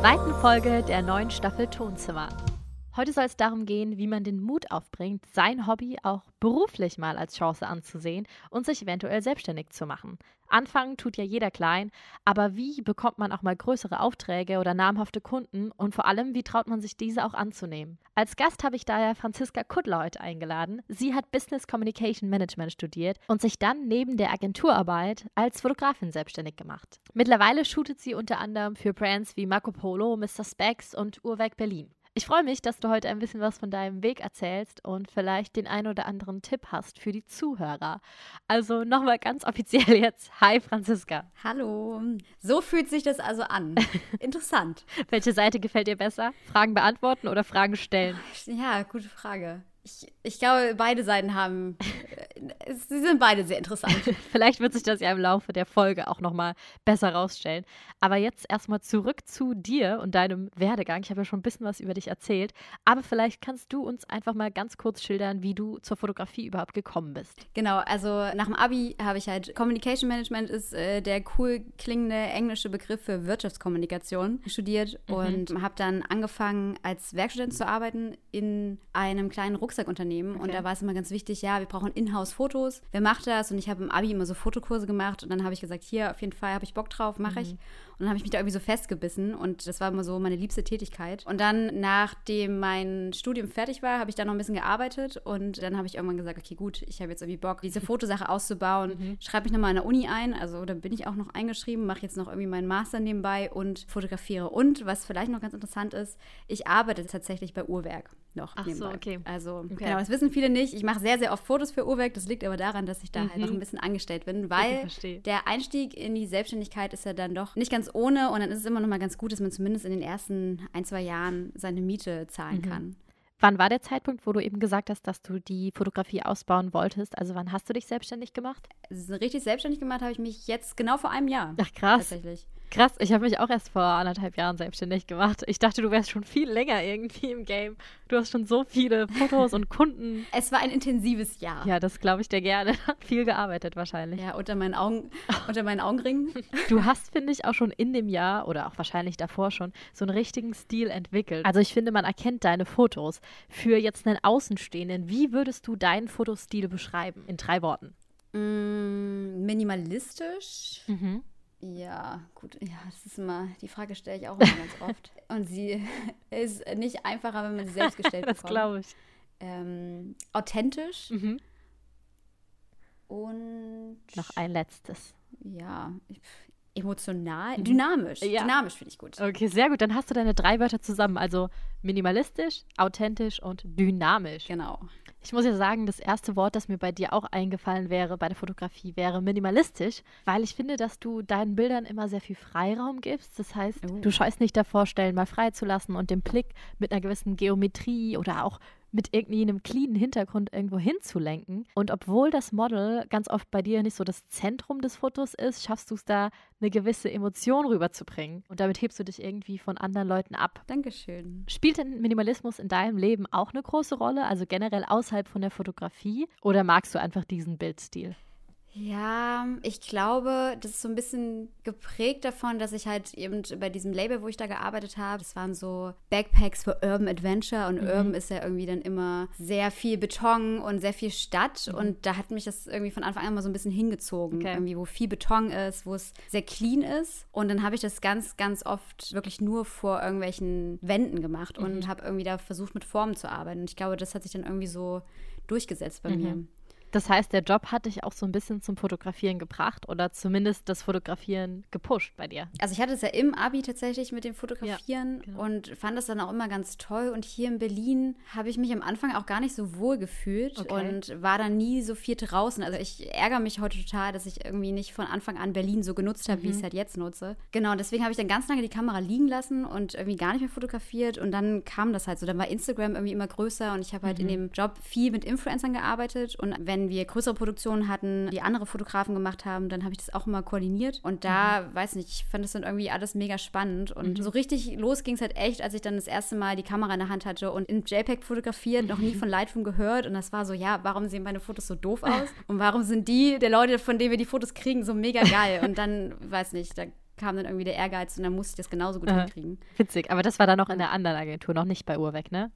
zweiten Folge der neuen Staffel Tonzimmer. Heute soll es darum gehen, wie man den Mut aufbringt, sein Hobby auch beruflich mal als Chance anzusehen und sich eventuell selbstständig zu machen. Anfangen tut ja jeder klein, aber wie bekommt man auch mal größere Aufträge oder namhafte Kunden und vor allem, wie traut man sich diese auch anzunehmen? Als Gast habe ich daher Franziska Kuttler heute eingeladen. Sie hat Business Communication Management studiert und sich dann neben der Agenturarbeit als Fotografin selbstständig gemacht. Mittlerweile shootet sie unter anderem für Brands wie Marco Polo, Mr. Specs und Uhrwerk Berlin. Ich freue mich, dass du heute ein bisschen was von deinem Weg erzählst und vielleicht den ein oder anderen Tipp hast für die Zuhörer. Also nochmal ganz offiziell jetzt. Hi Franziska. Hallo. So fühlt sich das also an. Interessant. Welche Seite gefällt dir besser? Fragen beantworten oder Fragen stellen? Ja, gute Frage. Ich, ich glaube, beide Seiten haben. Sie sind beide sehr interessant. Vielleicht wird sich das ja im Laufe der Folge auch nochmal besser rausstellen. Aber jetzt erstmal zurück zu dir und deinem Werdegang. Ich habe ja schon ein bisschen was über dich erzählt. Aber vielleicht kannst du uns einfach mal ganz kurz schildern, wie du zur Fotografie überhaupt gekommen bist. Genau, also nach dem Abi habe ich halt Communication Management ist äh, der cool klingende englische Begriff für Wirtschaftskommunikation studiert mhm. und habe dann angefangen, als Werkstudent zu arbeiten in einem kleinen Rucksack Rucksackunternehmen okay. und da war es immer ganz wichtig, ja, wir brauchen Inhouse-Fotos. Wer macht das? Und ich habe im Abi immer so Fotokurse gemacht und dann habe ich gesagt, hier, auf jeden Fall habe ich Bock drauf, mache ich. Und dann habe ich mich da irgendwie so festgebissen und das war immer so meine liebste Tätigkeit. Und dann, nachdem mein Studium fertig war, habe ich da noch ein bisschen gearbeitet und dann habe ich irgendwann gesagt, okay, gut, ich habe jetzt irgendwie Bock, diese Fotosache auszubauen. Mhm. Schreibe mich nochmal an der Uni ein, also da bin ich auch noch eingeschrieben, mache jetzt noch irgendwie meinen Master nebenbei und fotografiere. Und was vielleicht noch ganz interessant ist, ich arbeite tatsächlich bei Uhrwerk noch Ach nebenbei. so, okay. Also okay. genau, das wissen viele nicht. Ich mache sehr, sehr oft Fotos für Uhrwerk. Das liegt aber daran, dass ich da mhm. halt noch mhm. ein bisschen angestellt bin, weil der Einstieg in die Selbstständigkeit ist ja dann doch nicht ganz ohne und dann ist es immer noch mal ganz gut, dass man zumindest in den ersten ein, zwei Jahren seine Miete zahlen mhm. kann. Wann war der Zeitpunkt, wo du eben gesagt hast, dass du die Fotografie ausbauen wolltest? Also wann hast du dich selbstständig gemacht? Richtig selbstständig gemacht habe ich mich jetzt genau vor einem Jahr. Ach krass. Tatsächlich. Krass, ich habe mich auch erst vor anderthalb Jahren selbstständig gemacht. Ich dachte, du wärst schon viel länger irgendwie im Game. Du hast schon so viele Fotos und Kunden. Es war ein intensives Jahr. Ja, das glaube ich dir gerne. Hat viel gearbeitet wahrscheinlich. Ja, unter meinen Augen, unter meinen Augenringen. Du hast, finde ich, auch schon in dem Jahr oder auch wahrscheinlich davor schon so einen richtigen Stil entwickelt. Also ich finde, man erkennt deine Fotos. Für jetzt einen Außenstehenden, wie würdest du deinen Fotostil beschreiben? In drei Worten. Mm, minimalistisch. Mhm ja, gut. Ja, das ist immer, die Frage stelle ich auch immer ganz oft. Und sie ist nicht einfacher, wenn man sie selbst gestellt bekommt. Das glaube ich. Ähm, authentisch. Mhm. Und. Noch ein letztes. Ja, emotional, mhm. dynamisch. Ja. Dynamisch finde ich gut. Okay, sehr gut. Dann hast du deine drei Wörter zusammen. Also minimalistisch, authentisch und dynamisch. Genau. Ich muss ja sagen, das erste Wort, das mir bei dir auch eingefallen wäre bei der Fotografie, wäre minimalistisch, weil ich finde, dass du deinen Bildern immer sehr viel Freiraum gibst. Das heißt, oh. du scheust nicht davor, Stellen mal freizulassen und den Blick mit einer gewissen Geometrie oder auch mit irgendeinem cleanen Hintergrund irgendwo hinzulenken. Und obwohl das Model ganz oft bei dir nicht so das Zentrum des Fotos ist, schaffst du es da, eine gewisse Emotion rüberzubringen. Und damit hebst du dich irgendwie von anderen Leuten ab. Dankeschön. Spielt denn Minimalismus in deinem Leben auch eine große Rolle, also generell außerhalb von der Fotografie? Oder magst du einfach diesen Bildstil? Ja, ich glaube, das ist so ein bisschen geprägt davon, dass ich halt eben bei diesem Label, wo ich da gearbeitet habe, das waren so Backpacks für Urban Adventure und mhm. Urban ist ja irgendwie dann immer sehr viel Beton und sehr viel Stadt mhm. und da hat mich das irgendwie von Anfang an mal so ein bisschen hingezogen, okay. irgendwie wo viel Beton ist, wo es sehr clean ist und dann habe ich das ganz, ganz oft wirklich nur vor irgendwelchen Wänden gemacht mhm. und habe irgendwie da versucht mit Formen zu arbeiten und ich glaube, das hat sich dann irgendwie so durchgesetzt bei mir. Mhm. Das heißt, der Job hat dich auch so ein bisschen zum Fotografieren gebracht oder zumindest das Fotografieren gepusht bei dir. Also ich hatte es ja im Abi tatsächlich mit dem Fotografieren ja, genau. und fand das dann auch immer ganz toll. Und hier in Berlin habe ich mich am Anfang auch gar nicht so wohl gefühlt okay. und war dann nie so viel draußen. Also ich ärgere mich heute total, dass ich irgendwie nicht von Anfang an Berlin so genutzt habe, mhm. wie ich es halt jetzt nutze. Genau, deswegen habe ich dann ganz lange die Kamera liegen lassen und irgendwie gar nicht mehr fotografiert. Und dann kam das halt so. Dann war Instagram irgendwie immer größer und ich habe halt mhm. in dem Job viel mit Influencern gearbeitet. Und wenn wir größere Produktionen hatten, die andere Fotografen gemacht haben, dann habe ich das auch immer koordiniert. Und da, mhm. weiß nicht, ich fand das dann irgendwie alles mega spannend. Und mhm. so richtig los ging es halt echt, als ich dann das erste Mal die Kamera in der Hand hatte und in JPEG fotografiert, noch nie von Lightroom gehört. Und das war so, ja, warum sehen meine Fotos so doof aus? Und warum sind die der Leute, von denen wir die Fotos kriegen, so mega geil? Und dann, weiß nicht, da kam dann irgendwie der Ehrgeiz und dann musste ich das genauso gut äh, hinkriegen. Witzig, aber das war dann noch in der anderen Agentur, noch nicht bei Urweg, ne?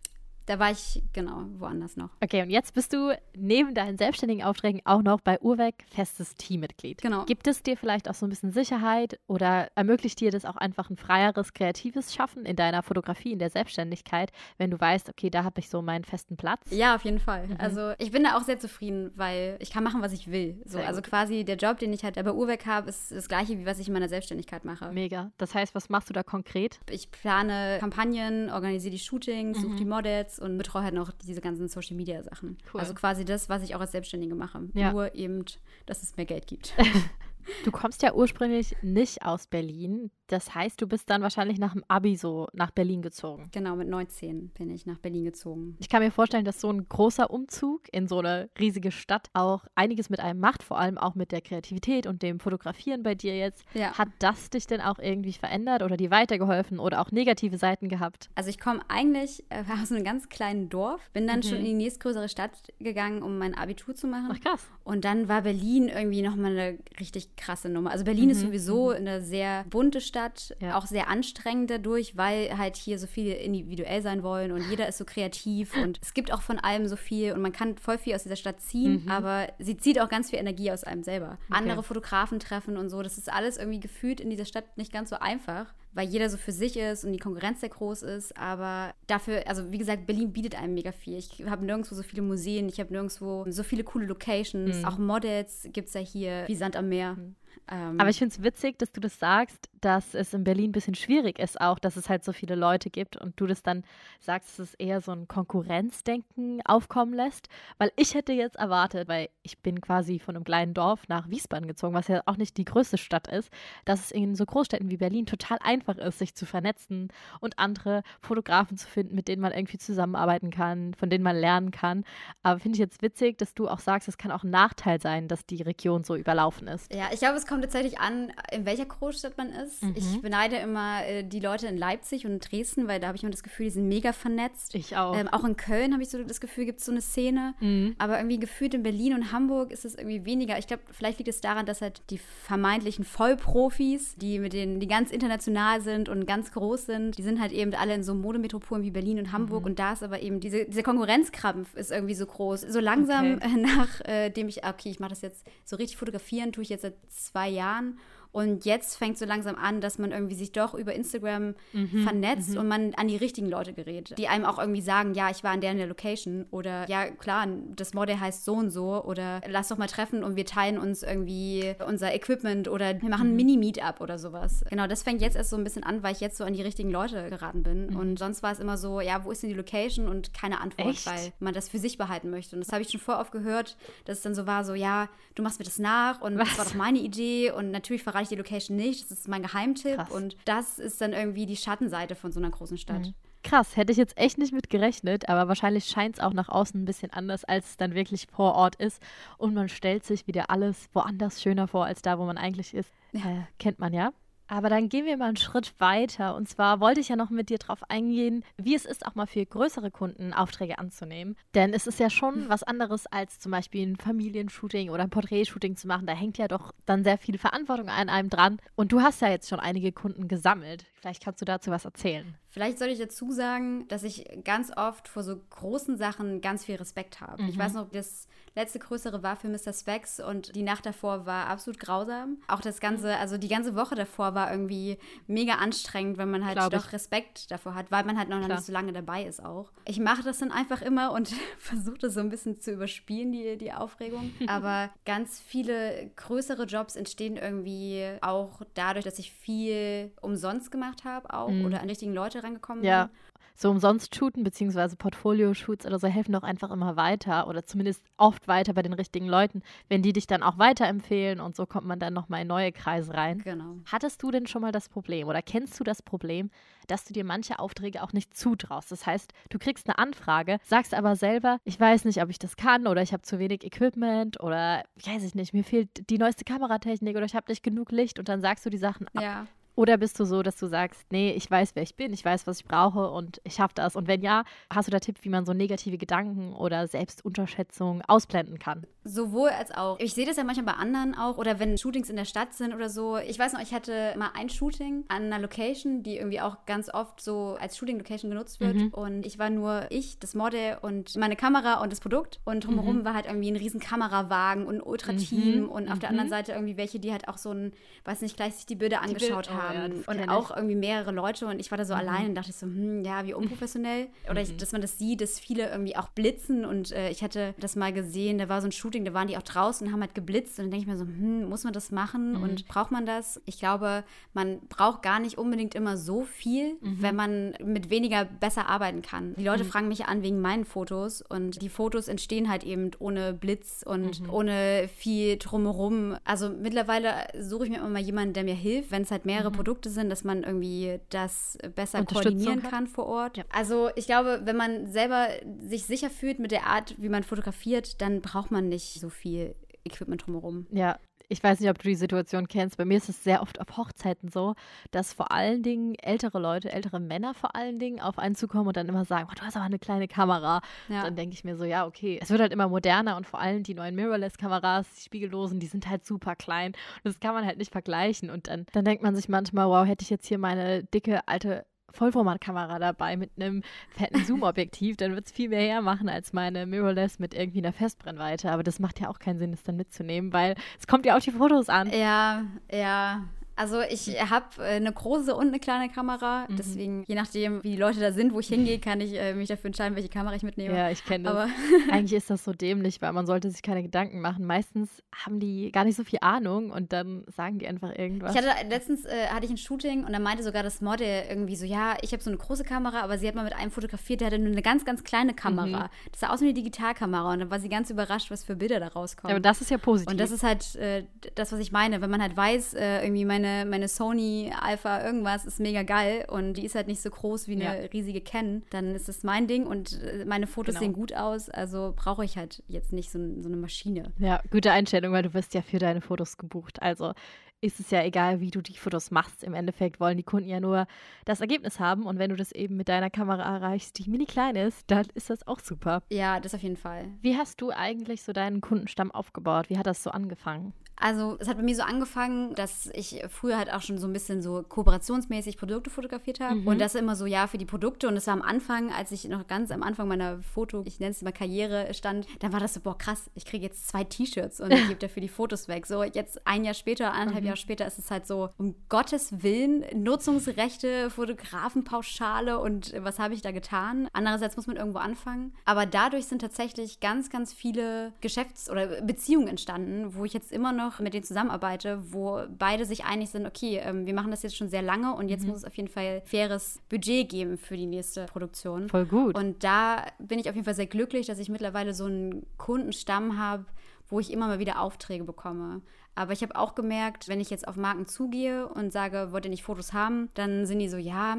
Da war ich, genau, woanders noch. Okay, und jetzt bist du neben deinen selbstständigen Aufträgen auch noch bei Urweg festes Teammitglied. Genau. Gibt es dir vielleicht auch so ein bisschen Sicherheit oder ermöglicht dir das auch einfach ein freieres, kreatives Schaffen in deiner Fotografie, in der Selbstständigkeit, wenn du weißt, okay, da habe ich so meinen festen Platz? Ja, auf jeden Fall. Mhm. Also ich bin da auch sehr zufrieden, weil ich kann machen, was ich will. So, also quasi der Job, den ich halt bei Urweg habe, ist das gleiche, wie was ich in meiner Selbstständigkeit mache. Mega. Das heißt, was machst du da konkret? Ich plane Kampagnen, organisiere die Shootings, mhm. suche die Models und betreue halt noch diese ganzen Social Media Sachen. Cool. Also quasi das, was ich auch als Selbstständige mache. Ja. Nur eben, dass es mehr Geld gibt. Du kommst ja ursprünglich nicht aus Berlin. Das heißt, du bist dann wahrscheinlich nach dem Abi so nach Berlin gezogen. Genau, mit 19 bin ich nach Berlin gezogen. Ich kann mir vorstellen, dass so ein großer Umzug in so eine riesige Stadt auch einiges mit einem macht, vor allem auch mit der Kreativität und dem Fotografieren bei dir jetzt. Ja. Hat das dich denn auch irgendwie verändert oder dir weitergeholfen oder auch negative Seiten gehabt? Also ich komme eigentlich äh, aus einem ganz kleinen Dorf, bin dann mhm. schon in die nächstgrößere Stadt gegangen, um mein Abitur zu machen. Ach krass. Und dann war Berlin irgendwie nochmal eine richtig krasse Nummer. Also Berlin mhm. ist sowieso mhm. eine sehr bunte Stadt, ja. auch sehr anstrengend dadurch, weil halt hier so viele individuell sein wollen und jeder ist so kreativ und es gibt auch von allem so viel und man kann voll viel aus dieser Stadt ziehen, mhm. aber sie zieht auch ganz viel Energie aus einem selber. Okay. Andere Fotografen treffen und so, das ist alles irgendwie gefühlt in dieser Stadt nicht ganz so einfach weil jeder so für sich ist und die Konkurrenz sehr groß ist. Aber dafür, also wie gesagt, Berlin bietet einem mega viel. Ich habe nirgendwo so viele Museen, ich habe nirgendwo so viele coole Locations. Mhm. Auch Models gibt es ja hier wie Sand am Meer. Mhm. Ähm, Aber ich finde es witzig, dass du das sagst, dass es in Berlin ein bisschen schwierig ist, auch, dass es halt so viele Leute gibt und du das dann sagst, dass es eher so ein Konkurrenzdenken aufkommen lässt. Weil ich hätte jetzt erwartet, weil ich bin quasi von einem kleinen Dorf nach Wiesbaden gezogen, was ja auch nicht die größte Stadt ist, dass es in so Großstädten wie Berlin total einfach ist, sich zu vernetzen und andere Fotografen zu finden, mit denen man irgendwie zusammenarbeiten kann, von denen man lernen kann. Aber finde ich jetzt witzig, dass du auch sagst, es kann auch ein Nachteil sein, dass die Region so überlaufen ist. Ja, ich glaube, es kommt tatsächlich an, in welcher Großstadt man ist. Mhm. Ich beneide immer äh, die Leute in Leipzig und in Dresden, weil da habe ich immer das Gefühl, die sind mega vernetzt. Ich auch. Ähm, auch in Köln habe ich so das Gefühl, gibt es so eine Szene. Mhm. Aber irgendwie gefühlt in Berlin und Hamburg ist es irgendwie weniger. Ich glaube, vielleicht liegt es daran, dass halt die vermeintlichen Vollprofis, die mit denen, die ganz international sind und ganz groß sind, die sind halt eben alle in so Modemetropolen wie Berlin und Hamburg. Mhm. Und da ist aber eben diese, dieser Konkurrenzkrampf ist irgendwie so groß. So langsam okay. nachdem äh, ich, okay, ich mache das jetzt so richtig fotografieren, tue ich jetzt seit zwei Jahren und jetzt fängt so langsam an, dass man irgendwie sich doch über Instagram mhm, vernetzt mhm. und man an die richtigen Leute gerät, die einem auch irgendwie sagen, ja, ich war in der in der Location oder ja, klar, das Model heißt so und so oder lass doch mal treffen und wir teilen uns irgendwie unser Equipment oder wir machen ein mhm. Mini-Meetup oder sowas. Genau, das fängt jetzt erst so ein bisschen an, weil ich jetzt so an die richtigen Leute geraten bin. Mhm. Und sonst war es immer so, ja, wo ist denn die Location und keine Antwort, Echt? weil man das für sich behalten möchte. Und das habe ich schon voll oft gehört, dass es dann so war, so, ja, du machst mir das nach und Was? das war doch meine Idee und natürlich verrate ich die Location nicht. Das ist mein Geheimtipp. Krass. Und das ist dann irgendwie die Schattenseite von so einer großen Stadt. Mhm. Krass, hätte ich jetzt echt nicht mit gerechnet, aber wahrscheinlich scheint es auch nach außen ein bisschen anders, als es dann wirklich vor Ort ist. Und man stellt sich wieder alles woanders schöner vor, als da, wo man eigentlich ist. Ja. Äh, kennt man ja. Aber dann gehen wir mal einen Schritt weiter. Und zwar wollte ich ja noch mit dir drauf eingehen, wie es ist, auch mal für größere Kunden Aufträge anzunehmen. Denn es ist ja schon was anderes, als zum Beispiel ein Familienshooting oder ein Porträtshooting zu machen. Da hängt ja doch dann sehr viel Verantwortung an einem dran. Und du hast ja jetzt schon einige Kunden gesammelt. Vielleicht kannst du dazu was erzählen. Vielleicht soll ich dazu sagen, dass ich ganz oft vor so großen Sachen ganz viel Respekt habe. Mhm. Ich weiß noch, das letzte größere war für Mr. Specs und die Nacht davor war absolut grausam. Auch das ganze, also die ganze Woche davor war irgendwie mega anstrengend, wenn man halt Glaub doch ich. Respekt davor hat, weil man halt noch Klar. nicht so lange dabei ist auch. Ich mache das dann einfach immer und versuche das so ein bisschen zu überspielen, die, die Aufregung. Aber ganz viele größere Jobs entstehen irgendwie auch dadurch, dass ich viel umsonst gemacht habe auch mhm. oder an richtigen Leute rangekommen ja. bin. So umsonst shooten, beziehungsweise Portfolio-Shoots oder so helfen doch einfach immer weiter oder zumindest oft weiter bei den richtigen Leuten, wenn die dich dann auch weiterempfehlen und so kommt man dann nochmal in neue Kreise rein. Genau. Hattest du denn schon mal das Problem oder kennst du das Problem, dass du dir manche Aufträge auch nicht zutraust? Das heißt, du kriegst eine Anfrage, sagst aber selber, ich weiß nicht, ob ich das kann oder ich habe zu wenig Equipment oder weiß ich nicht, mir fehlt die neueste Kameratechnik oder ich habe nicht genug Licht und dann sagst du die Sachen ab. Ja. Oder bist du so, dass du sagst, nee, ich weiß, wer ich bin, ich weiß, was ich brauche und ich schaffe das? Und wenn ja, hast du da Tipps, wie man so negative Gedanken oder Selbstunterschätzung ausblenden kann? Sowohl als auch. Ich sehe das ja manchmal bei anderen auch oder wenn Shootings in der Stadt sind oder so. Ich weiß noch, ich hatte mal ein Shooting an einer Location, die irgendwie auch ganz oft so als Shooting-Location genutzt wird. Mhm. Und ich war nur ich, das Model und meine Kamera und das Produkt. Und drumherum mhm. war halt irgendwie ein riesen Kamerawagen und ein Ultra-Team. Mhm. Und auf der anderen mhm. Seite irgendwie welche, die halt auch so ein, weiß nicht, gleich sich die Bilder die angeschaut Bild, haben. Oh, ja, und auch irgendwie mehrere Leute. Und ich war da so mhm. allein und dachte so, hm, ja, wie unprofessionell. Oder ich, dass man das sieht, dass viele irgendwie auch blitzen. Und äh, ich hatte das mal gesehen, da war so ein Shooting Shooting, da waren die auch draußen und haben halt geblitzt. Und dann denke ich mir so, hm, muss man das machen mhm. und braucht man das? Ich glaube, man braucht gar nicht unbedingt immer so viel, mhm. wenn man mit weniger besser arbeiten kann. Die Leute mhm. fragen mich an wegen meinen Fotos und die Fotos entstehen halt eben ohne Blitz und mhm. ohne viel drumherum. Also mittlerweile suche ich mir immer mal jemanden, der mir hilft, wenn es halt mehrere mhm. Produkte sind, dass man irgendwie das besser koordinieren kann vor Ort. Ja. Also ich glaube, wenn man selber sich sicher fühlt mit der Art, wie man fotografiert, dann braucht man nicht so viel Equipment drumherum. Ja, ich weiß nicht, ob du die Situation kennst. Bei mir ist es sehr oft auf Hochzeiten so, dass vor allen Dingen ältere Leute, ältere Männer vor allen Dingen auf einen zukommen und dann immer sagen, oh, du hast aber eine kleine Kamera. Ja. Dann denke ich mir so, ja, okay. Es wird halt immer moderner und vor allem die neuen Mirrorless-Kameras, die spiegellosen, die sind halt super klein. Und das kann man halt nicht vergleichen. Und dann, dann denkt man sich manchmal, wow, hätte ich jetzt hier meine dicke alte Vollformatkamera dabei mit einem fetten Zoom-Objektiv, dann wird es viel mehr hermachen als meine Mirrorless mit irgendwie einer Festbrennweite. Aber das macht ja auch keinen Sinn, das dann mitzunehmen, weil es kommt ja auch die Fotos an. Ja, ja. Also ich habe äh, eine große und eine kleine Kamera. Mhm. Deswegen, je nachdem, wie die Leute da sind, wo ich hingehe, kann ich äh, mich dafür entscheiden, welche Kamera ich mitnehme. Ja, ich kenne das. Eigentlich ist das so dämlich, weil man sollte sich keine Gedanken machen. Meistens haben die gar nicht so viel Ahnung und dann sagen die einfach irgendwas. Ich hatte letztens äh, hatte ich ein Shooting und da meinte sogar das Model irgendwie so, ja, ich habe so eine große Kamera, aber sie hat mal mit einem fotografiert, der hatte nur eine ganz, ganz kleine Kamera. Mhm. Das sah aus wie eine Digitalkamera und dann war sie ganz überrascht, was für Bilder da rauskommen. Ja, aber das ist ja positiv. Und das ist halt äh, das, was ich meine. Wenn man halt weiß, äh, irgendwie meine meine, Sony Alpha irgendwas ist mega geil und die ist halt nicht so groß wie eine ja. riesige Canon, dann ist das mein Ding und äh, meine Fotos genau. sehen gut aus, also brauche ich halt jetzt nicht so, so eine Maschine. Ja, gute Einstellung, weil du wirst ja für deine Fotos gebucht. Also ist es ja egal, wie du die Fotos machst. Im Endeffekt wollen die Kunden ja nur das Ergebnis haben. Und wenn du das eben mit deiner Kamera erreichst, die mini klein ist, dann ist das auch super. Ja, das auf jeden Fall. Wie hast du eigentlich so deinen Kundenstamm aufgebaut? Wie hat das so angefangen? Also es hat bei mir so angefangen, dass ich früher halt auch schon so ein bisschen so kooperationsmäßig Produkte fotografiert habe. Mhm. Und das immer so, ja, für die Produkte. Und das war am Anfang, als ich noch ganz am Anfang meiner Foto, ich nenne es mal Karriere, stand, dann war das so, boah, krass, ich kriege jetzt zwei T-Shirts und ich gebe dafür die Fotos weg. So, jetzt ein Jahr später, anderthalb mhm. Jahre später ist es halt so, um Gottes Willen, Nutzungsrechte, Fotografenpauschale und was habe ich da getan? Andererseits muss man irgendwo anfangen. Aber dadurch sind tatsächlich ganz, ganz viele Geschäfts- oder Beziehungen entstanden, wo ich jetzt immer noch noch mit denen zusammenarbeite, wo beide sich einig sind, okay, ähm, wir machen das jetzt schon sehr lange und jetzt mhm. muss es auf jeden Fall faires Budget geben für die nächste Produktion. Voll gut. Und da bin ich auf jeden Fall sehr glücklich, dass ich mittlerweile so einen Kundenstamm habe, wo ich immer mal wieder Aufträge bekomme. Aber ich habe auch gemerkt, wenn ich jetzt auf Marken zugehe und sage, wollt ihr nicht Fotos haben, dann sind die so, ja,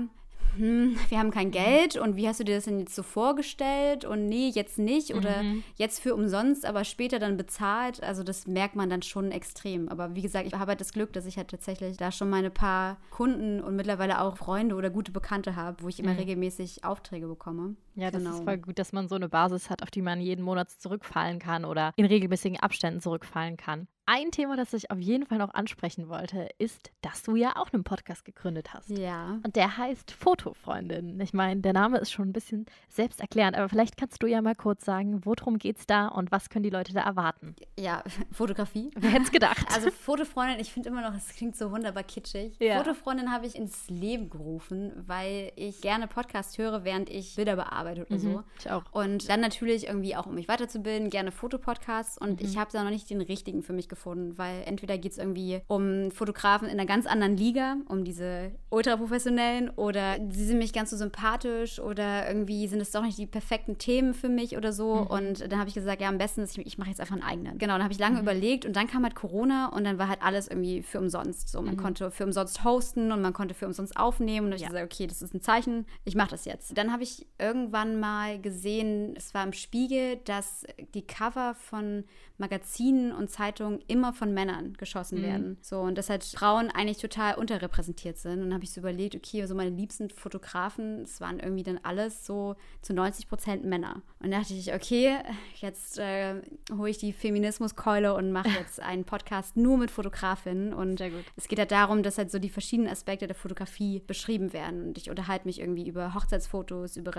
hm, wir haben kein Geld und wie hast du dir das denn jetzt so vorgestellt und nee, jetzt nicht oder mhm. jetzt für umsonst, aber später dann bezahlt. Also das merkt man dann schon extrem. Aber wie gesagt, ich habe halt das Glück, dass ich halt tatsächlich da schon meine paar Kunden und mittlerweile auch Freunde oder gute Bekannte habe, wo ich immer mhm. regelmäßig Aufträge bekomme. Ja, das genau. ist voll gut, dass man so eine Basis hat, auf die man jeden Monat zurückfallen kann oder in regelmäßigen Abständen zurückfallen kann. Ein Thema, das ich auf jeden Fall noch ansprechen wollte, ist, dass du ja auch einen Podcast gegründet hast. Ja. Und der heißt Fotofreundin. Ich meine, der Name ist schon ein bisschen selbsterklärend, aber vielleicht kannst du ja mal kurz sagen, worum es da und was können die Leute da erwarten? Ja, Fotografie. Wer hätte es gedacht? Also Fotofreundin, ich finde immer noch, es klingt so wunderbar kitschig. Ja. Fotofreundin habe ich ins Leben gerufen, weil ich gerne Podcast höre, während ich Bilder bearbeite oder mhm, so. Ich auch. Und dann natürlich irgendwie auch, um mich weiterzubilden, gerne Fotopodcasts und mhm. ich habe da noch nicht den richtigen für mich gefunden, weil entweder geht es irgendwie um Fotografen in einer ganz anderen Liga, um diese ultraprofessionellen oder sie sind mich ganz so sympathisch oder irgendwie sind es doch nicht die perfekten Themen für mich oder so. Mhm. Und dann habe ich gesagt, ja, am besten ist, ich, ich mache jetzt einfach einen eigenen. Genau, dann habe ich lange mhm. überlegt und dann kam halt Corona und dann war halt alles irgendwie für umsonst. So, man mhm. konnte für umsonst hosten und man konnte für umsonst aufnehmen und dann habe ich gesagt, okay, das ist ein Zeichen, ich mache das jetzt. Dann habe ich irgendwann irgendwann mal gesehen, es war im Spiegel, dass die Cover von Magazinen und Zeitungen immer von Männern geschossen mhm. werden. So, und dass halt Frauen eigentlich total unterrepräsentiert sind. Und dann habe ich so überlegt, okay, so meine liebsten Fotografen, es waren irgendwie dann alles so zu 90 Prozent Männer. Und da dachte ich, okay, jetzt äh, hole ich die Feminismuskeule und mache jetzt einen Podcast nur mit Fotografinnen. Und es geht halt darum, dass halt so die verschiedenen Aspekte der Fotografie beschrieben werden. Und ich unterhalte mich irgendwie über Hochzeitsfotos, über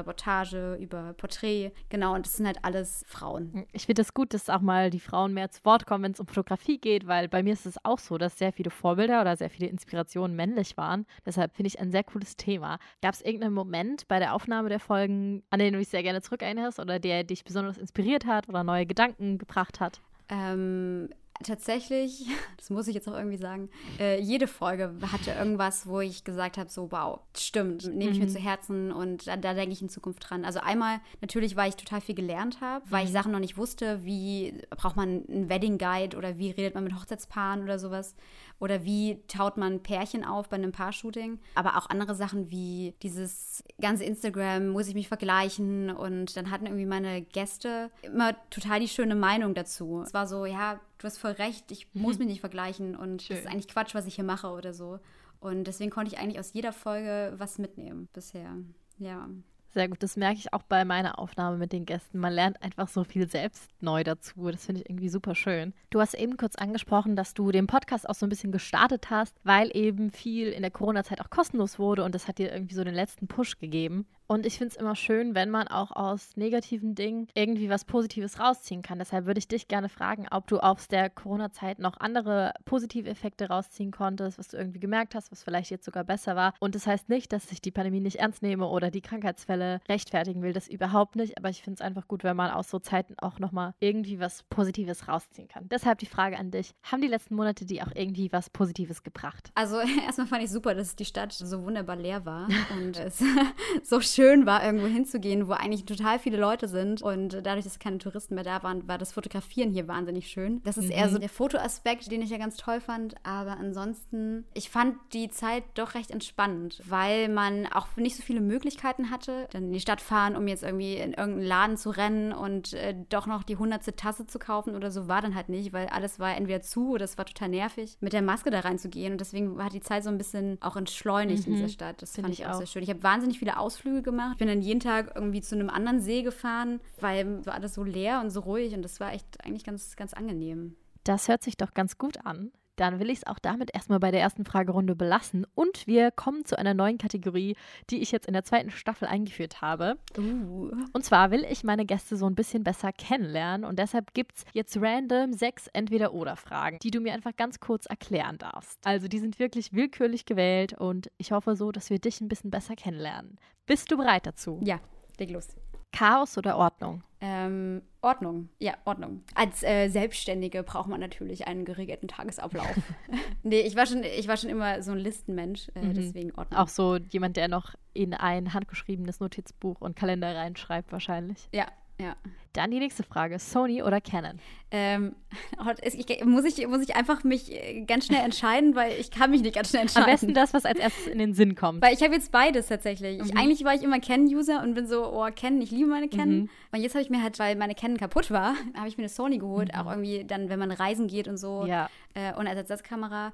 Reportage, über Porträt. Genau, und das sind halt alles Frauen. Ich finde es das gut, dass auch mal die Frauen mehr zu Wort kommen, wenn es um Fotografie geht, weil bei mir ist es auch so, dass sehr viele Vorbilder oder sehr viele Inspirationen männlich waren. Deshalb finde ich ein sehr cooles Thema. Gab es irgendeinen Moment bei der Aufnahme der Folgen, an den du dich sehr gerne zurückerinnerst oder der dich besonders inspiriert hat oder neue Gedanken gebracht hat? Ähm, tatsächlich, das muss ich jetzt auch irgendwie sagen, äh, jede Folge hatte irgendwas, wo ich gesagt habe, so wow, stimmt, nehme ich mhm. mir zu Herzen und da, da denke ich in Zukunft dran. Also einmal natürlich, weil ich total viel gelernt habe, weil ich mhm. Sachen noch nicht wusste, wie braucht man einen Wedding Guide oder wie redet man mit Hochzeitspaaren oder sowas oder wie taut man Pärchen auf bei einem Paar-Shooting. Aber auch andere Sachen wie dieses ganze Instagram, muss ich mich vergleichen und dann hatten irgendwie meine Gäste immer total die schöne Meinung dazu. Es war so, ja, du hast voll recht, ich muss mich nicht vergleichen und Schön. das ist eigentlich Quatsch, was ich hier mache oder so. Und deswegen konnte ich eigentlich aus jeder Folge was mitnehmen bisher. Ja. Sehr gut, das merke ich auch bei meiner Aufnahme mit den Gästen. Man lernt einfach so viel selbst neu dazu. Das finde ich irgendwie super schön. Du hast eben kurz angesprochen, dass du den Podcast auch so ein bisschen gestartet hast, weil eben viel in der Corona-Zeit auch kostenlos wurde und das hat dir irgendwie so den letzten Push gegeben. Und ich finde es immer schön, wenn man auch aus negativen Dingen irgendwie was Positives rausziehen kann. Deshalb würde ich dich gerne fragen, ob du aus der Corona-Zeit noch andere positive Effekte rausziehen konntest, was du irgendwie gemerkt hast, was vielleicht jetzt sogar besser war. Und das heißt nicht, dass ich die Pandemie nicht ernst nehme oder die Krankheitsfälle rechtfertigen will. Das überhaupt nicht. Aber ich finde es einfach gut, wenn man aus so Zeiten auch nochmal irgendwie was Positives rausziehen kann. Deshalb die Frage an dich. Haben die letzten Monate die auch irgendwie was Positives gebracht? Also erstmal fand ich super, dass die Stadt so wunderbar leer war und es so schön schön war, irgendwo hinzugehen, wo eigentlich total viele Leute sind. Und dadurch, dass keine Touristen mehr da waren, war das Fotografieren hier wahnsinnig schön. Das ist mhm. eher so der Fotoaspekt, den ich ja ganz toll fand. Aber ansonsten, ich fand die Zeit doch recht entspannend, weil man auch nicht so viele Möglichkeiten hatte, dann in die Stadt fahren, um jetzt irgendwie in irgendeinen Laden zu rennen und äh, doch noch die hundertste Tasse zu kaufen oder so, war dann halt nicht, weil alles war entweder zu oder es war total nervig, mit der Maske da reinzugehen. Und deswegen hat die Zeit so ein bisschen auch entschleunigt mhm. in dieser Stadt. Das Find fand ich auch, auch sehr schön. Ich habe wahnsinnig viele Ausflüge gemacht gemacht. Ich bin dann jeden Tag irgendwie zu einem anderen See gefahren, weil war alles so leer und so ruhig und das war echt eigentlich ganz, ganz angenehm. Das hört sich doch ganz gut an. Dann will ich es auch damit erstmal bei der ersten Fragerunde belassen. Und wir kommen zu einer neuen Kategorie, die ich jetzt in der zweiten Staffel eingeführt habe. Uh. Und zwar will ich meine Gäste so ein bisschen besser kennenlernen. Und deshalb gibt es jetzt random sechs Entweder-Oder-Fragen, die du mir einfach ganz kurz erklären darfst. Also die sind wirklich willkürlich gewählt und ich hoffe so, dass wir dich ein bisschen besser kennenlernen. Bist du bereit dazu? Ja, leg los. Chaos oder Ordnung? Ähm, Ordnung, ja, Ordnung. Als äh, Selbstständige braucht man natürlich einen geregelten Tagesablauf. nee, ich war, schon, ich war schon immer so ein Listenmensch, äh, mhm. deswegen Ordnung. Auch so jemand, der noch in ein handgeschriebenes Notizbuch und Kalender reinschreibt, wahrscheinlich. Ja, ja. Dann die nächste Frage: Sony oder Canon? Ähm, ich, muss, ich, muss ich einfach mich äh, ganz schnell entscheiden, weil ich kann mich nicht ganz schnell entscheiden. Am besten das, was als erstes in den Sinn kommt. Weil ich habe jetzt beides tatsächlich. Mhm. Ich, eigentlich war ich immer Canon-User und bin so, oh, Canon, ich liebe meine Canon. Mhm. Und jetzt habe ich mir halt, weil meine Canon kaputt war, habe ich mir eine Sony geholt. Mhm. Auch irgendwie dann, wenn man reisen geht und so. Ja. Äh, und als Ersatzkamera.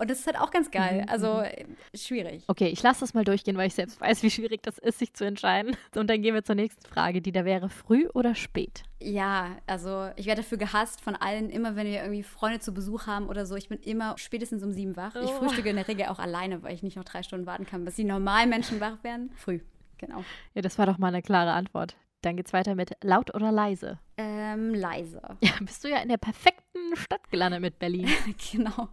Und das ist halt auch ganz geil. Mhm. Also mhm. Schwierig. Okay, ich lasse das mal durchgehen, weil ich selbst weiß, wie schwierig das ist, sich zu entscheiden. Und dann gehen wir zur nächsten Frage, die da wäre: früh oder spät? Ja, also ich werde dafür gehasst von allen, immer wenn wir irgendwie Freunde zu Besuch haben oder so. Ich bin immer spätestens um sieben wach. Oh. Ich frühstücke in der Regel auch alleine, weil ich nicht noch drei Stunden warten kann, bis die normalen Menschen wach werden. Früh, genau. Ja, das war doch mal eine klare Antwort. Dann geht's weiter mit laut oder leise? Ähm, leise. Ja, bist du ja in der perfekten Stadt gelandet mit Berlin. genau.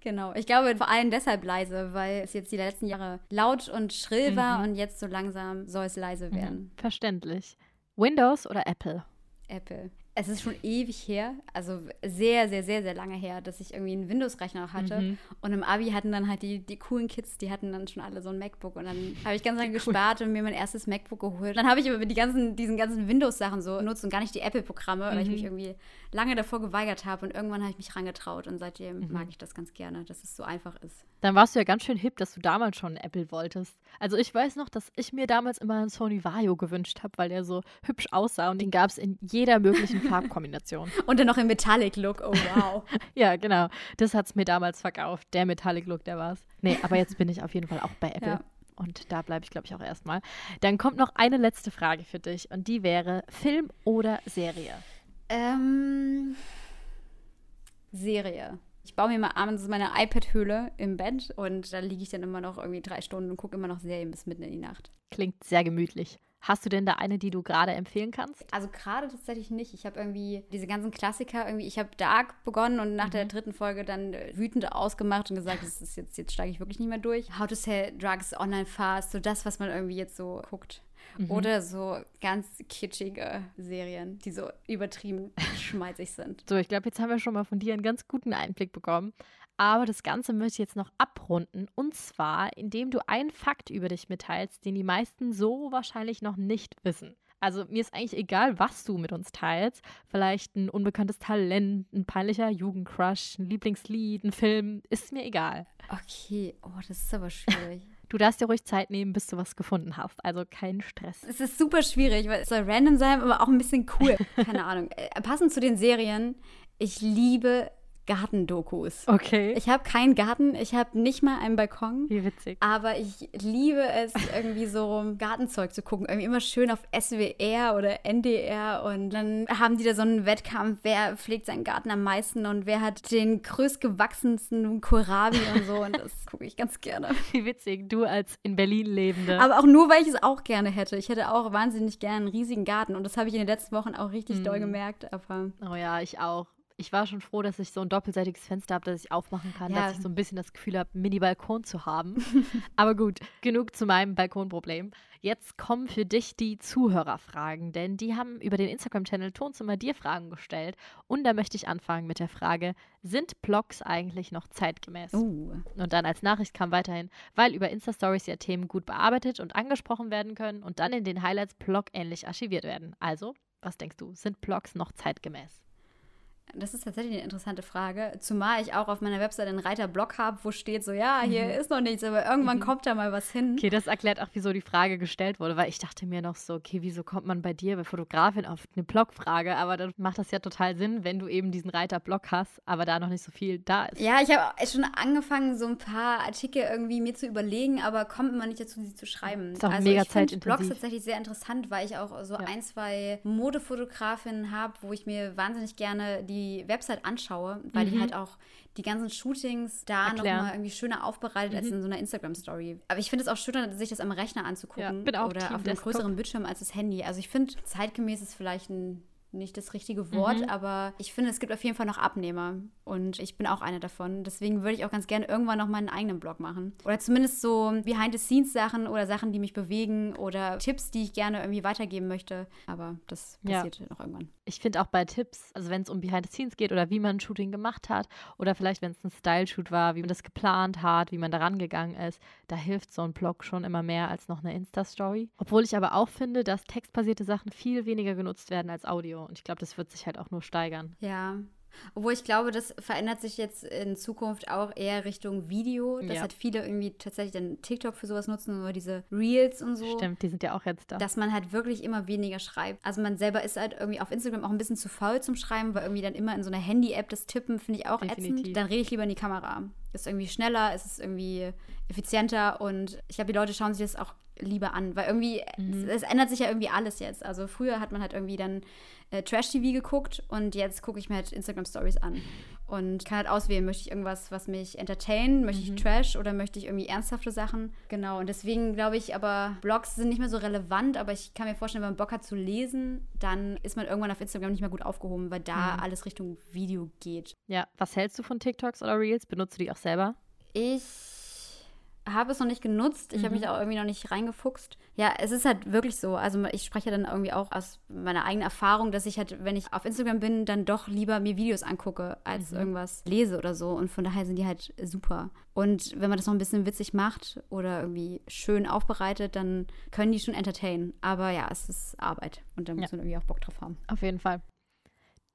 Genau. Ich glaube vor allem deshalb leise, weil es jetzt die letzten Jahre laut und schrill war mhm. und jetzt so langsam soll es leise mhm. werden. Verständlich. Windows oder Apple? Apple. es ist schon ewig her, also sehr, sehr, sehr, sehr lange her, dass ich irgendwie einen Windows-Rechner hatte. Mhm. Und im Abi hatten dann halt die, die coolen Kids, die hatten dann schon alle so ein MacBook. Und dann habe ich ganz lange gespart und mir mein erstes MacBook geholt. Dann habe ich aber die ganzen, diesen ganzen Windows-Sachen so benutzt und gar nicht die Apple-Programme, mhm. weil ich mich mhm. irgendwie lange davor geweigert habe. Und irgendwann habe ich mich rangetraut und seitdem mhm. mag ich das ganz gerne, dass es so einfach ist. Dann warst du ja ganz schön hip, dass du damals schon Apple wolltest. Also ich weiß noch, dass ich mir damals immer einen Sony Vario gewünscht habe, weil der so hübsch aussah und den gab es in jeder möglichen Farbkombination. und dann noch im Metallic-Look, oh wow. ja, genau. Das hat es mir damals verkauft. Der Metallic-Look, der war's. Nee, aber jetzt bin ich auf jeden Fall auch bei Apple. Ja. Und da bleibe ich, glaube ich, auch erstmal. Dann kommt noch eine letzte Frage für dich und die wäre: Film oder Serie? Ähm. Serie. Ich baue mir mal abends meine iPad-Höhle im Bett und da liege ich dann immer noch irgendwie drei Stunden und gucke immer noch Serien bis mitten in die Nacht. Klingt sehr gemütlich. Hast du denn da eine, die du gerade empfehlen kannst? Also gerade tatsächlich nicht. Ich habe irgendwie diese ganzen Klassiker irgendwie, ich habe Dark begonnen und nach mhm. der dritten Folge dann äh, wütend ausgemacht und gesagt, das ist jetzt, jetzt steige ich wirklich nicht mehr durch. How to Sell Drugs Online Fast, so das, was man irgendwie jetzt so guckt. Mhm. Oder so ganz kitschige Serien, die so übertrieben schmalzig sind. So, ich glaube, jetzt haben wir schon mal von dir einen ganz guten Einblick bekommen. Aber das Ganze möchte ich jetzt noch abrunden. Und zwar, indem du einen Fakt über dich mitteilst, den die meisten so wahrscheinlich noch nicht wissen. Also mir ist eigentlich egal, was du mit uns teilst. Vielleicht ein unbekanntes Talent, ein peinlicher Jugendcrush, ein Lieblingslied, ein Film. Ist mir egal. Okay, oh, das ist aber schwierig. Du darfst dir ruhig Zeit nehmen, bis du was gefunden hast. Also kein Stress. Es ist super schwierig, weil es soll random sein, aber auch ein bisschen cool. Keine Ahnung. Äh, passend zu den Serien, ich liebe Gartendokus. Okay. Ich habe keinen Garten, ich habe nicht mal einen Balkon. Wie witzig. Aber ich liebe es, irgendwie so Gartenzeug zu gucken. Irgendwie immer schön auf SWR oder NDR. Und dann haben die da so einen Wettkampf, wer pflegt seinen Garten am meisten und wer hat den größtgewachsensten Kohlrabi und so. Und das gucke ich ganz gerne. Wie witzig, du als in Berlin lebende. Aber auch nur, weil ich es auch gerne hätte. Ich hätte auch wahnsinnig gerne einen riesigen Garten. Und das habe ich in den letzten Wochen auch richtig mm. doll gemerkt. Aber oh ja, ich auch ich war schon froh, dass ich so ein doppelseitiges Fenster habe, das ich aufmachen kann, ja. dass ich so ein bisschen das Gefühl habe, Mini-Balkon zu haben. Aber gut, genug zu meinem Balkonproblem. Jetzt kommen für dich die Zuhörerfragen, denn die haben über den Instagram-Channel Tonzimmer dir Fragen gestellt. Und da möchte ich anfangen mit der Frage: Sind Blogs eigentlich noch zeitgemäß? Uh. Und dann als Nachricht kam weiterhin, weil über Insta-Stories ja Themen gut bearbeitet und angesprochen werden können und dann in den Highlights blogähnlich archiviert werden. Also, was denkst du, sind Blogs noch zeitgemäß? Das ist tatsächlich eine interessante Frage. Zumal ich auch auf meiner Webseite einen Reiter-Blog habe, wo steht so, ja, hier mhm. ist noch nichts, aber irgendwann mhm. kommt da mal was hin. Okay, das erklärt auch, wieso die Frage gestellt wurde, weil ich dachte mir noch so, okay, wieso kommt man bei dir, bei Fotografin, auf eine Blogfrage? Aber dann macht das ja total Sinn, wenn du eben diesen Reiter-Blog hast, aber da noch nicht so viel da ist. Ja, ich habe schon angefangen, so ein paar Artikel irgendwie mir zu überlegen, aber kommt immer nicht dazu, sie zu schreiben. Das ist auch also mega ich finde Blogs tatsächlich sehr interessant, weil ich auch so ja. ein, zwei Modefotografinnen habe, wo ich mir wahnsinnig gerne die Website anschaue weil mhm. die halt auch die ganzen Shootings da nochmal irgendwie schöner aufbereitet mhm. als in so einer Instagram-Story. Aber ich finde es auch schöner, sich das am Rechner anzugucken ja, oder auf einem größeren Bildschirm als das Handy. Also ich finde, zeitgemäß ist vielleicht ein nicht das richtige Wort, mhm. aber ich finde, es gibt auf jeden Fall noch Abnehmer und ich bin auch eine davon. Deswegen würde ich auch ganz gerne irgendwann noch meinen eigenen Blog machen. Oder zumindest so Behind-the-Scenes-Sachen oder Sachen, die mich bewegen oder Tipps, die ich gerne irgendwie weitergeben möchte. Aber das passiert ja. noch irgendwann. Ich finde auch bei Tipps, also wenn es um Behind-the-Scenes geht oder wie man ein Shooting gemacht hat oder vielleicht, wenn es ein Style-Shoot war, wie man das geplant hat, wie man da rangegangen ist, da hilft so ein Blog schon immer mehr als noch eine Insta-Story. Obwohl ich aber auch finde, dass textbasierte Sachen viel weniger genutzt werden als Audio. Und ich glaube, das wird sich halt auch nur steigern. Ja, obwohl ich glaube, das verändert sich jetzt in Zukunft auch eher Richtung Video, dass ja. halt viele irgendwie tatsächlich dann TikTok für sowas nutzen oder diese Reels und so. Stimmt, die sind ja auch jetzt da. Dass man halt wirklich immer weniger schreibt. Also man selber ist halt irgendwie auf Instagram auch ein bisschen zu faul zum Schreiben, weil irgendwie dann immer in so einer Handy-App das Tippen finde ich auch Definitiv. ätzend. Dann rede ich lieber in die Kamera. Ist irgendwie schneller, es ist irgendwie effizienter und ich glaube, die Leute schauen sich das auch lieber an, weil irgendwie, mhm. es, es, ändert sich ja irgendwie alles jetzt. Also früher hat man halt irgendwie dann äh, Trash-TV geguckt und jetzt gucke ich mir halt Instagram-Stories an und kann halt auswählen, möchte ich irgendwas, was mich entertainen, möchte mhm. ich Trash oder möchte ich irgendwie ernsthafte Sachen. Genau, und deswegen glaube ich aber, Blogs sind nicht mehr so relevant, aber ich kann mir vorstellen, wenn man Bock hat zu lesen, dann ist man irgendwann auf Instagram nicht mehr gut aufgehoben, weil da mhm. alles Richtung Video geht. Ja, was hältst du von TikToks oder Reels? Benutzt du die auch selber? Ich habe es noch nicht genutzt. Ich mhm. habe mich da auch irgendwie noch nicht reingefuchst. Ja, es ist halt wirklich so. Also ich spreche dann irgendwie auch aus meiner eigenen Erfahrung, dass ich halt, wenn ich auf Instagram bin, dann doch lieber mir Videos angucke, als mhm. irgendwas lese oder so. Und von daher sind die halt super. Und wenn man das noch ein bisschen witzig macht oder irgendwie schön aufbereitet, dann können die schon entertainen. Aber ja, es ist Arbeit und da muss ja. man irgendwie auch Bock drauf haben. Auf jeden Fall.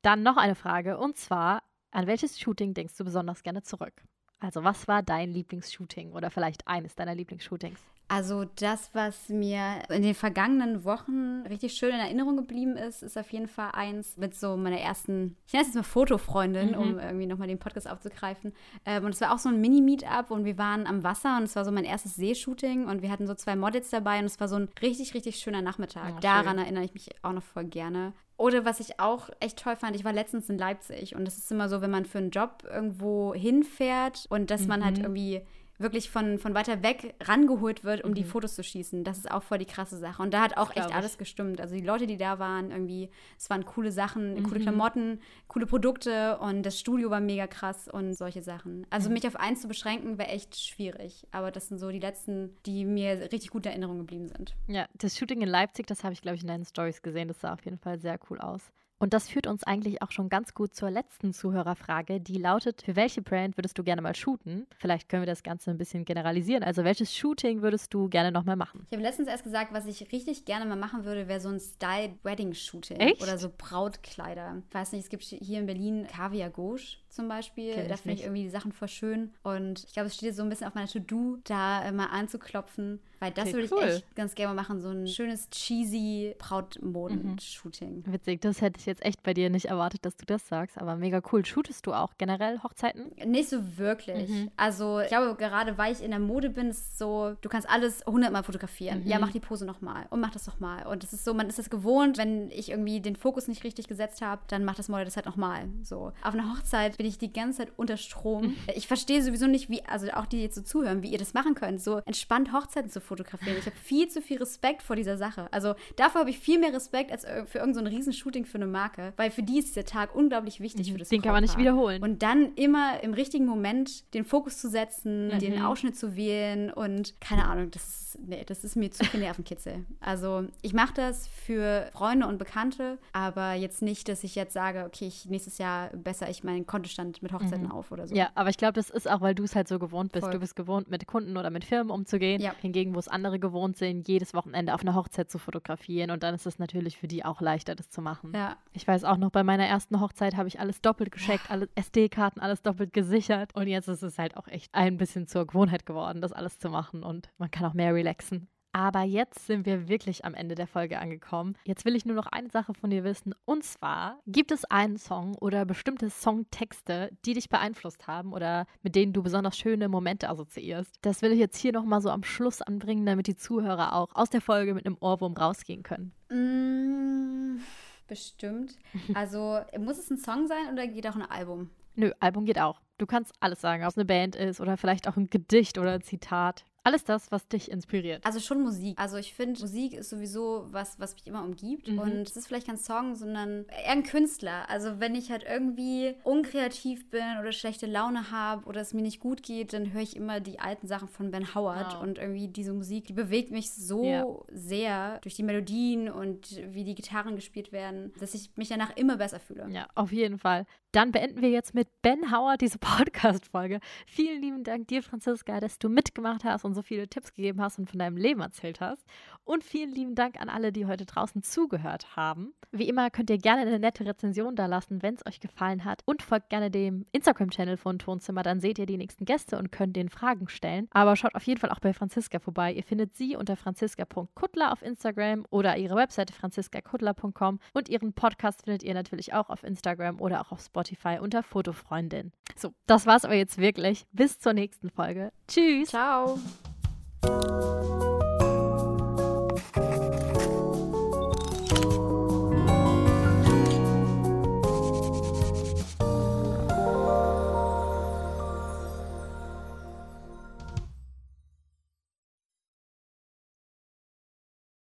Dann noch eine Frage und zwar, an welches Shooting denkst du besonders gerne zurück? Also, was war dein Lieblingsshooting oder vielleicht eines deiner Lieblingsshootings? Also das, was mir in den vergangenen Wochen richtig schön in Erinnerung geblieben ist, ist auf jeden Fall eins mit so meiner ersten, ich nenne es jetzt mal Fotofreundin, mhm. um irgendwie nochmal den Podcast aufzugreifen. Ähm, und es war auch so ein Mini-Meetup und wir waren am Wasser und es war so mein erstes Seeshooting und wir hatten so zwei Models dabei und es war so ein richtig, richtig schöner Nachmittag. Oh, Daran erinnere ich mich auch noch voll gerne. Oder was ich auch echt toll fand, ich war letztens in Leipzig und es ist immer so, wenn man für einen Job irgendwo hinfährt und dass mhm. man halt mhm. irgendwie wirklich von, von weiter weg rangeholt wird, um mhm. die Fotos zu schießen. Das ist auch voll die krasse Sache. Und da hat auch echt alles gestimmt. Also die Leute, die da waren, irgendwie, es waren coole Sachen, mhm. coole Klamotten, coole Produkte und das Studio war mega krass und solche Sachen. Also mhm. mich auf eins zu beschränken, wäre echt schwierig. Aber das sind so die letzten, die mir richtig gut in Erinnerung geblieben sind. Ja, das Shooting in Leipzig, das habe ich, glaube ich, in deinen Stories gesehen. Das sah auf jeden Fall sehr cool aus. Und das führt uns eigentlich auch schon ganz gut zur letzten Zuhörerfrage, die lautet, für welche Brand würdest du gerne mal shooten? Vielleicht können wir das Ganze ein bisschen generalisieren. Also welches Shooting würdest du gerne nochmal machen? Ich habe letztens erst gesagt, was ich richtig gerne mal machen würde, wäre so ein Style-Wedding-Shooting. Oder so Brautkleider. Ich weiß nicht, es gibt hier in Berlin Kaviar Gauche zum Beispiel. da finde ich irgendwie die Sachen voll schön. Und ich glaube, es steht jetzt so ein bisschen auf meiner To-Do, da äh, mal anzuklopfen. Weil das okay, würde cool. ich echt ganz gerne mal machen. So ein schönes, cheesy Brautmoden-Shooting. Mhm. Witzig, das hätte ich jetzt echt bei dir nicht erwartet, dass du das sagst. Aber mega cool. Shootest du auch generell Hochzeiten? Nicht so wirklich. Mhm. Also, ich glaube, gerade weil ich in der Mode bin, ist es so, du kannst alles hundertmal fotografieren. Mhm. Ja, mach die Pose nochmal und mach das nochmal. Und es ist so, man ist das gewohnt, wenn ich irgendwie den Fokus nicht richtig gesetzt habe, dann macht das Model das halt nochmal. So. Auf einer Hochzeit bin ich die ganze Zeit unter Strom. Ich verstehe sowieso nicht, wie, also auch die, jetzt so zuhören, wie ihr das machen könnt, so entspannt Hochzeiten zu fotografieren. Ich habe viel zu viel Respekt vor dieser Sache. Also dafür habe ich viel mehr Respekt als für irgendein so Riesenshooting für eine Marke, weil für die ist dieser Tag unglaublich wichtig mhm. für das Den kann man nicht wiederholen. Und dann immer im richtigen Moment den Fokus zu setzen, mhm. den Ausschnitt zu wählen und keine Ahnung, das ist, nee, das ist mir zu viel Nervenkitzel. Also ich mache das für Freunde und Bekannte, aber jetzt nicht, dass ich jetzt sage, okay, ich nächstes Jahr besser ich meinen Konto Kontostand mit Hochzeiten mhm. auf oder so. Ja, aber ich glaube, das ist auch, weil du es halt so gewohnt bist. Voll. Du bist gewohnt, mit Kunden oder mit Firmen umzugehen. Ja. Hingegen, wo es andere gewohnt sind, jedes Wochenende auf einer Hochzeit zu fotografieren. Und dann ist es natürlich für die auch leichter, das zu machen. Ja. Ich weiß auch noch, bei meiner ersten Hochzeit habe ich alles doppelt gescheckt, alle SD-Karten, alles doppelt gesichert. Und jetzt ist es halt auch echt ein bisschen zur Gewohnheit geworden, das alles zu machen. Und man kann auch mehr relaxen. Aber jetzt sind wir wirklich am Ende der Folge angekommen. Jetzt will ich nur noch eine Sache von dir wissen. Und zwar, gibt es einen Song oder bestimmte Songtexte, die dich beeinflusst haben oder mit denen du besonders schöne Momente assoziierst? Das will ich jetzt hier nochmal so am Schluss anbringen, damit die Zuhörer auch aus der Folge mit einem Ohrwurm rausgehen können. Mm, bestimmt. Also, muss es ein Song sein oder geht auch ein Album? Nö, Album geht auch. Du kannst alles sagen, ob es eine Band ist oder vielleicht auch ein Gedicht oder ein Zitat. Alles das, was dich inspiriert. Also schon Musik. Also ich finde, Musik ist sowieso was, was mich immer umgibt. Mhm. Und es ist vielleicht kein Song, sondern eher ein Künstler. Also wenn ich halt irgendwie unkreativ bin oder schlechte Laune habe oder es mir nicht gut geht, dann höre ich immer die alten Sachen von Ben Howard. Wow. Und irgendwie diese Musik, die bewegt mich so ja. sehr durch die Melodien und wie die Gitarren gespielt werden, dass ich mich danach immer besser fühle. Ja, auf jeden Fall. Dann beenden wir jetzt mit Ben Howard diese Podcast-Folge. Vielen lieben Dank dir, Franziska, dass du mitgemacht hast und so viele Tipps gegeben hast und von deinem Leben erzählt hast. Und vielen lieben Dank an alle, die heute draußen zugehört haben. Wie immer könnt ihr gerne eine nette Rezension da lassen, wenn es euch gefallen hat. Und folgt gerne dem Instagram-Channel von Tonzimmer, dann seht ihr die nächsten Gäste und könnt den Fragen stellen. Aber schaut auf jeden Fall auch bei Franziska vorbei. Ihr findet sie unter franziska.kuttler auf Instagram oder ihre Webseite franziskakuttler.com. Und ihren Podcast findet ihr natürlich auch auf Instagram oder auch auf Spotify unter Fotofreundin. So, das war's aber jetzt wirklich. Bis zur nächsten Folge. Tschüss. Ciao.